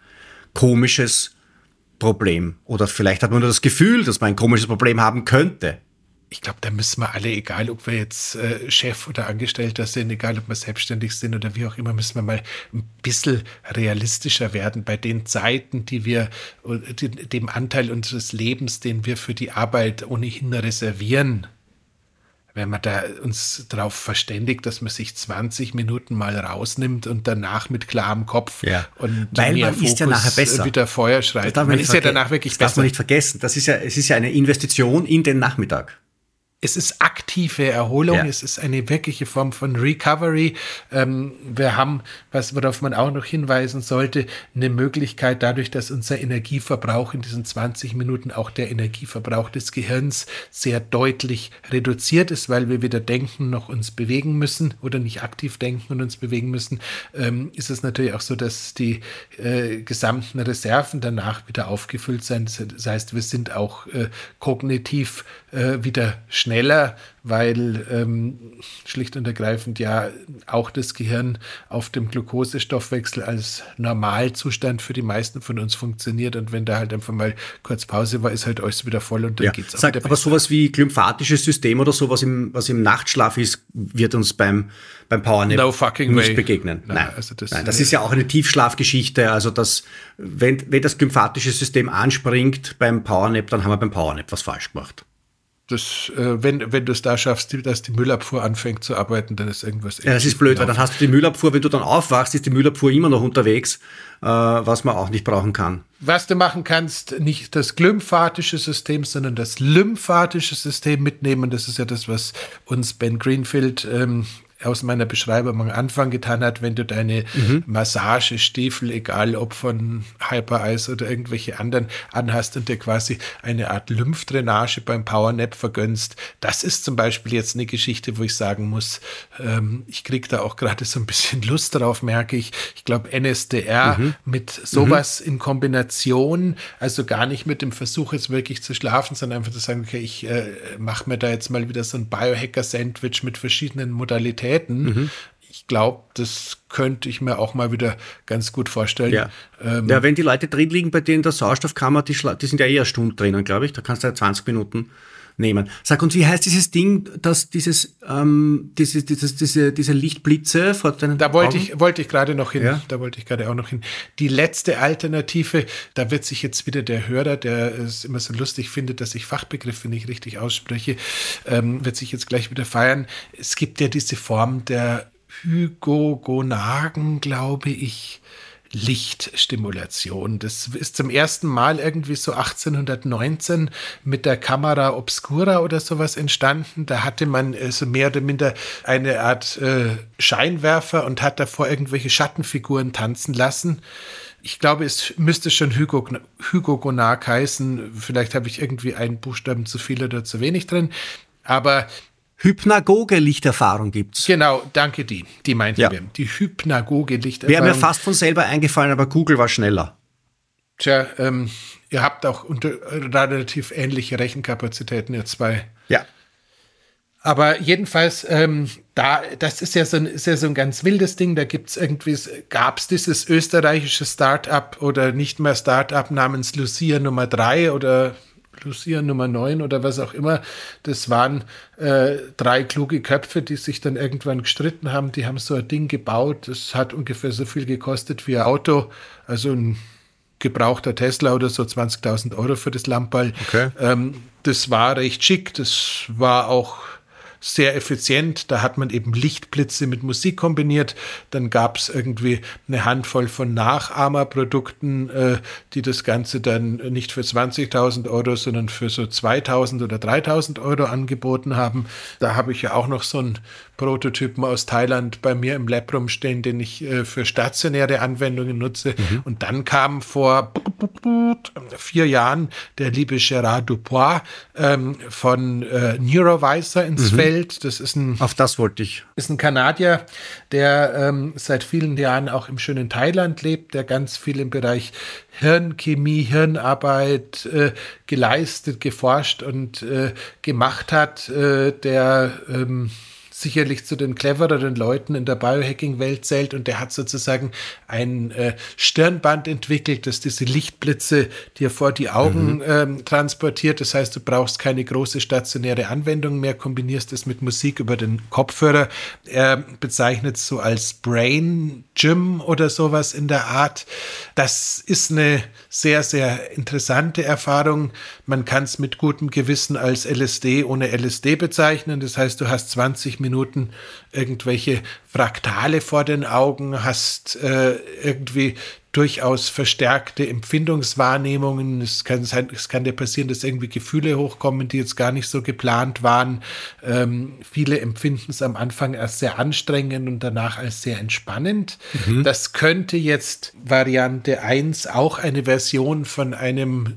komisches Problem. Oder vielleicht hat man nur das Gefühl, dass man ein komisches Problem haben könnte. Ich glaube, da müssen wir alle, egal ob wir jetzt äh, Chef oder Angestellter sind, egal ob wir selbstständig sind oder wie auch immer, müssen wir mal ein bisschen realistischer werden bei den Zeiten, die wir, dem Anteil unseres Lebens, den wir für die Arbeit ohnehin reservieren wenn man da uns darauf verständigt, dass man sich 20 Minuten mal rausnimmt und danach mit klarem Kopf ja. und Weil mehr man Fokus ist ja nachher besser. wieder Feuer schreit. Man, man ist ja danach wirklich das besser. Das darf man nicht vergessen. Das ist ja, es ist ja eine Investition in den Nachmittag es ist aktive Erholung, ja. es ist eine wirkliche Form von Recovery. Ähm, wir haben, was worauf man auch noch hinweisen sollte, eine Möglichkeit, dadurch, dass unser Energieverbrauch in diesen 20 Minuten auch der Energieverbrauch des Gehirns sehr deutlich reduziert ist, weil wir weder denken noch uns bewegen müssen oder nicht aktiv denken und uns bewegen müssen, ähm, ist es natürlich auch so, dass die äh, gesamten Reserven danach wieder aufgefüllt sind. Das heißt, wir sind auch äh, kognitiv äh, wieder schnell schneller, weil ähm, schlicht und ergreifend ja auch das Gehirn auf dem Glukosestoffwechsel als Normalzustand für die meisten von uns funktioniert. Und wenn da halt einfach mal kurz Pause war, ist halt alles wieder voll und dann ja. geht's auch Sag, Aber sowas wie glymphatisches System oder sowas, im, was im Nachtschlaf ist, wird uns beim, beim Powernap no fucking nicht way. begegnen. Nein, Nein. Also das, Nein, das ist ja auch eine Tiefschlafgeschichte. Also das, wenn, wenn das glymphatische System anspringt beim Powernap, dann haben wir beim Powernap was falsch gemacht das, äh, wenn, wenn du es da schaffst, dass die Müllabfuhr anfängt zu arbeiten, dann ist irgendwas. Ja, das ist blöd, weil dann hast du die Müllabfuhr, wenn du dann aufwachst, ist die Müllabfuhr immer noch unterwegs, äh, was man auch nicht brauchen kann. Was du machen kannst, nicht das glymphatische System, sondern das lymphatische System mitnehmen. Das ist ja das, was uns Ben Greenfield ähm, aus meiner Beschreibung am Anfang getan hat, wenn du deine mhm. Massagestiefel, egal ob von Hyper Ice oder irgendwelche anderen, anhast und dir quasi eine Art Lymphdrainage beim Powernap vergönnst. Das ist zum Beispiel jetzt eine Geschichte, wo ich sagen muss, ähm, ich kriege da auch gerade so ein bisschen Lust drauf, merke ich. Ich glaube, NSDR mhm. mit sowas mhm. in Kombination, also gar nicht mit dem Versuch, jetzt wirklich zu schlafen, sondern einfach zu sagen, okay, ich äh, mache mir da jetzt mal wieder so ein Biohacker-Sandwich mit verschiedenen Modalitäten. Mhm. Ich glaube, das könnte ich mir auch mal wieder ganz gut vorstellen. Ja, ähm, ja wenn die Leute drin liegen, bei denen der Sauerstoffkammer, die, die sind ja eher Stunden drinnen, glaube ich. Da kannst du ja 20 Minuten nehmen. Sag uns, wie heißt dieses Ding, dass dieses, ähm, dieses, dieses, diese, diese Lichtblitze vor deinen Da wollte Augen? ich, wollte ich gerade noch hin. Ja? Da wollte ich gerade auch noch hin. Die letzte Alternative, da wird sich jetzt wieder der Hörer, der es immer so lustig findet, dass ich Fachbegriffe nicht richtig ausspreche, ähm, wird sich jetzt gleich wieder feiern. Es gibt ja diese Form der Hygogonagen, glaube ich. Lichtstimulation. Das ist zum ersten Mal irgendwie so 1819 mit der Kamera Obscura oder sowas entstanden. Da hatte man äh, so mehr oder minder eine Art äh, Scheinwerfer und hat davor irgendwelche Schattenfiguren tanzen lassen. Ich glaube, es müsste schon Hugo Gonark heißen. Vielleicht habe ich irgendwie einen Buchstaben zu viel oder zu wenig drin. Aber Hypnagoge Lichterfahrung gibt's. Genau, danke die. Die meinte ja. wir. Die Hypnagoge Lichterfahrung. Wäre mir fast von selber eingefallen, aber Google war schneller. Tja, ähm, ihr habt auch unter, relativ ähnliche Rechenkapazitäten, ihr zwei. Ja. Aber jedenfalls, ähm, da, das ist ja, so ein, ist ja so ein ganz wildes Ding. Da gibt's irgendwie, gab es dieses österreichische Start-up oder nicht mehr Start-up namens Lucia Nummer 3 oder Lucia Nummer 9 oder was auch immer. Das waren äh, drei kluge Köpfe, die sich dann irgendwann gestritten haben. Die haben so ein Ding gebaut. Das hat ungefähr so viel gekostet wie ein Auto. Also ein gebrauchter Tesla oder so 20.000 Euro für das Lammball. Okay. Ähm, das war recht schick. Das war auch sehr effizient. Da hat man eben Lichtblitze mit Musik kombiniert. Dann gab es irgendwie eine Handvoll von Nachahmerprodukten, äh, die das Ganze dann nicht für 20.000 Euro, sondern für so 2.000 oder 3.000 Euro angeboten haben. Da habe ich ja auch noch so einen Prototypen aus Thailand bei mir im Lab rumstehen, den ich äh, für stationäre Anwendungen nutze. Mhm. Und dann kam vor vier Jahren der liebe Gerard Dupois ähm, von äh, Neurovisor ins mhm. Feld. Das ist ein. Auf das wollte ich. Ist ein Kanadier, der ähm, seit vielen Jahren auch im schönen Thailand lebt, der ganz viel im Bereich Hirnchemie, Hirnarbeit äh, geleistet, geforscht und äh, gemacht hat, äh, der ähm, sicherlich zu den clevereren Leuten in der Biohacking-Welt zählt und der hat sozusagen ein äh, Stirnband entwickelt, das diese Lichtblitze dir vor die Augen mhm. ähm, transportiert. Das heißt, du brauchst keine große stationäre Anwendung mehr, kombinierst es mit Musik über den Kopfhörer. Er bezeichnet es so als Brain Gym oder sowas in der Art. Das ist eine sehr, sehr interessante Erfahrung. Man kann es mit gutem Gewissen als LSD ohne LSD bezeichnen. Das heißt, du hast 20 Minuten irgendwelche Fraktale vor den Augen, hast äh, irgendwie durchaus verstärkte Empfindungswahrnehmungen. Es kann, sein, es kann dir passieren, dass irgendwie Gefühle hochkommen, die jetzt gar nicht so geplant waren. Ähm, viele empfinden es am Anfang als sehr anstrengend und danach als sehr entspannend. Mhm. Das könnte jetzt Variante 1 auch eine Version von einem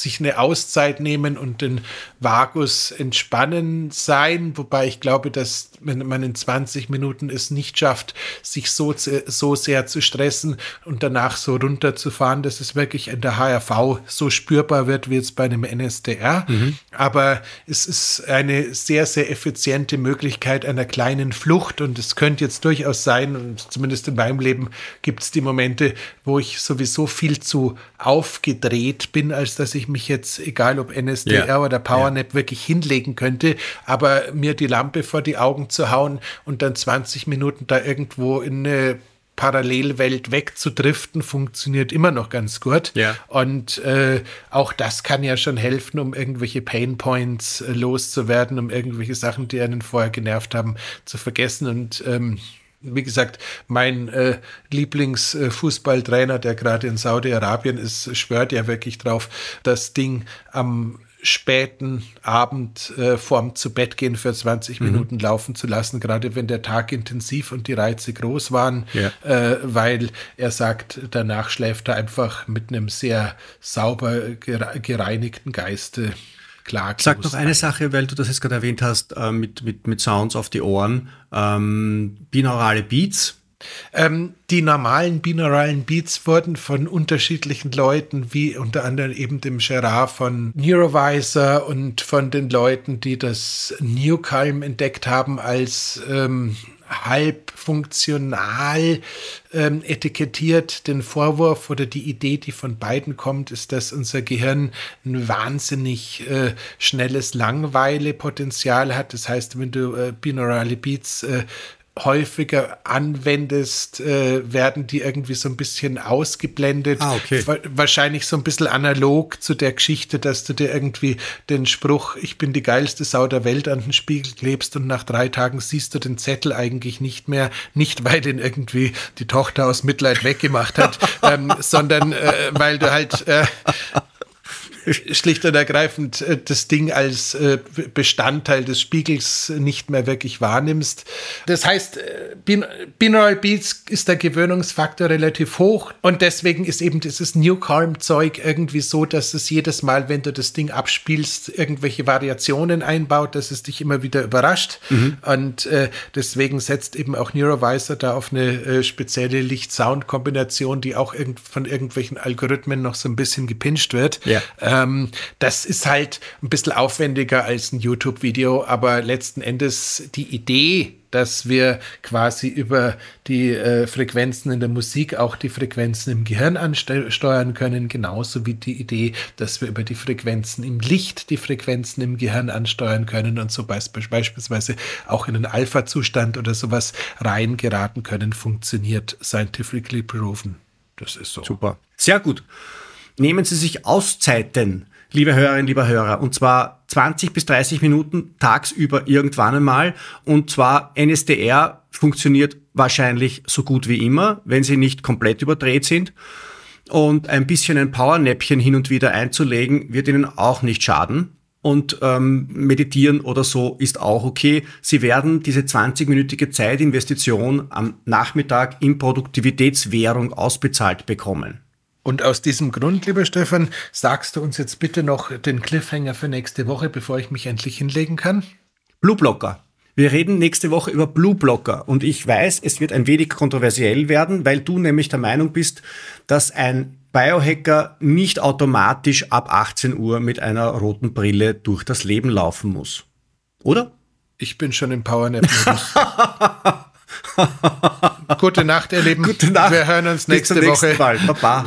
sich eine Auszeit nehmen und den Vagus entspannen sein, wobei ich glaube, dass wenn man in 20 Minuten es nicht schafft, sich so, so sehr zu stressen und danach so runterzufahren, dass es wirklich in der HRV so spürbar wird wie jetzt bei einem NSDR. Mhm. Aber es ist eine sehr, sehr effiziente Möglichkeit einer kleinen Flucht und es könnte jetzt durchaus sein, zumindest in meinem Leben gibt es die Momente, wo ich sowieso viel zu aufgedreht bin, als dass ich mich jetzt, egal ob NSDR ja. oder PowerNap, ja. wirklich hinlegen könnte, aber mir die Lampe vor die Augen zu hauen und dann 20 Minuten da irgendwo in eine Parallelwelt wegzudriften, funktioniert immer noch ganz gut. Ja. Und äh, auch das kann ja schon helfen, um irgendwelche Painpoints äh, loszuwerden, um irgendwelche Sachen, die einen vorher genervt haben, zu vergessen. Und ähm, wie gesagt, mein äh, Lieblingsfußballtrainer, der gerade in Saudi-Arabien ist, schwört ja wirklich drauf, das Ding am späten Abend äh, vorm zu Bett gehen für 20 mhm. Minuten laufen zu lassen, gerade wenn der Tag intensiv und die Reize groß waren, ja. äh, weil er sagt, danach schläft er einfach mit einem sehr sauber gereinigten Geiste. Klar, Sag noch eine Sache, weil du das jetzt gerade erwähnt hast, äh, mit, mit, mit Sounds auf die Ohren. Ähm, binaurale Beats, ähm, die normalen binauralen Beats wurden von unterschiedlichen Leuten, wie unter anderem eben dem Gerard von Neurovisor und von den Leuten, die das New Calm entdeckt haben als ähm, halb funktional ähm, etikettiert. Den Vorwurf oder die Idee, die von beiden kommt, ist, dass unser Gehirn ein wahnsinnig äh, schnelles Langweilepotenzial hat. Das heißt, wenn du äh, binaurale Beats äh, häufiger anwendest, äh, werden die irgendwie so ein bisschen ausgeblendet. Ah, okay. Wahrscheinlich so ein bisschen analog zu der Geschichte, dass du dir irgendwie den Spruch, ich bin die geilste Sau der Welt an den Spiegel klebst und nach drei Tagen siehst du den Zettel eigentlich nicht mehr, nicht weil den irgendwie die Tochter aus Mitleid weggemacht hat, ähm, sondern äh, weil du halt äh, schlicht und ergreifend äh, das Ding als äh, Bestandteil des Spiegels nicht mehr wirklich wahrnimmst. Das heißt, äh, Binaural Beats ist der Gewöhnungsfaktor relativ hoch und deswegen ist eben dieses New Calm Zeug irgendwie so, dass es jedes Mal, wenn du das Ding abspielst, irgendwelche Variationen einbaut, dass es dich immer wieder überrascht mhm. und äh, deswegen setzt eben auch Neurovisor da auf eine äh, spezielle Licht-Sound-Kombination, die auch irgend von irgendwelchen Algorithmen noch so ein bisschen gepinscht wird. Ja. Ähm, das ist halt ein bisschen aufwendiger als ein YouTube-Video, aber letzten Endes die Idee, dass wir quasi über die äh, Frequenzen in der Musik auch die Frequenzen im Gehirn ansteuern können, genauso wie die Idee, dass wir über die Frequenzen im Licht die Frequenzen im Gehirn ansteuern können und so beispielsweise auch in einen Alpha-Zustand oder sowas reingeraten können, funktioniert scientifically proven. Das ist so. Super. Sehr gut nehmen Sie sich Auszeiten, liebe Hörerinnen, lieber Hörer, und zwar 20 bis 30 Minuten tagsüber irgendwann einmal. Und zwar NSDR funktioniert wahrscheinlich so gut wie immer, wenn Sie nicht komplett überdreht sind. Und ein bisschen ein Powernäppchen hin und wieder einzulegen, wird Ihnen auch nicht schaden. Und ähm, meditieren oder so ist auch okay. Sie werden diese 20-minütige Zeitinvestition am Nachmittag in Produktivitätswährung ausbezahlt bekommen. Und aus diesem Grund, lieber Stefan, sagst du uns jetzt bitte noch den Cliffhanger für nächste Woche, bevor ich mich endlich hinlegen kann? Blue Blocker. Wir reden nächste Woche über Blue Blocker und ich weiß, es wird ein wenig kontroversiell werden, weil du nämlich der Meinung bist, dass ein Biohacker nicht automatisch ab 18 Uhr mit einer roten Brille durch das Leben laufen muss. Oder? Ich bin schon im Powernap-Modus. Gute Nacht, ihr Lieben. Gute Nacht. Wir hören uns nächste Woche. Mal. Baba.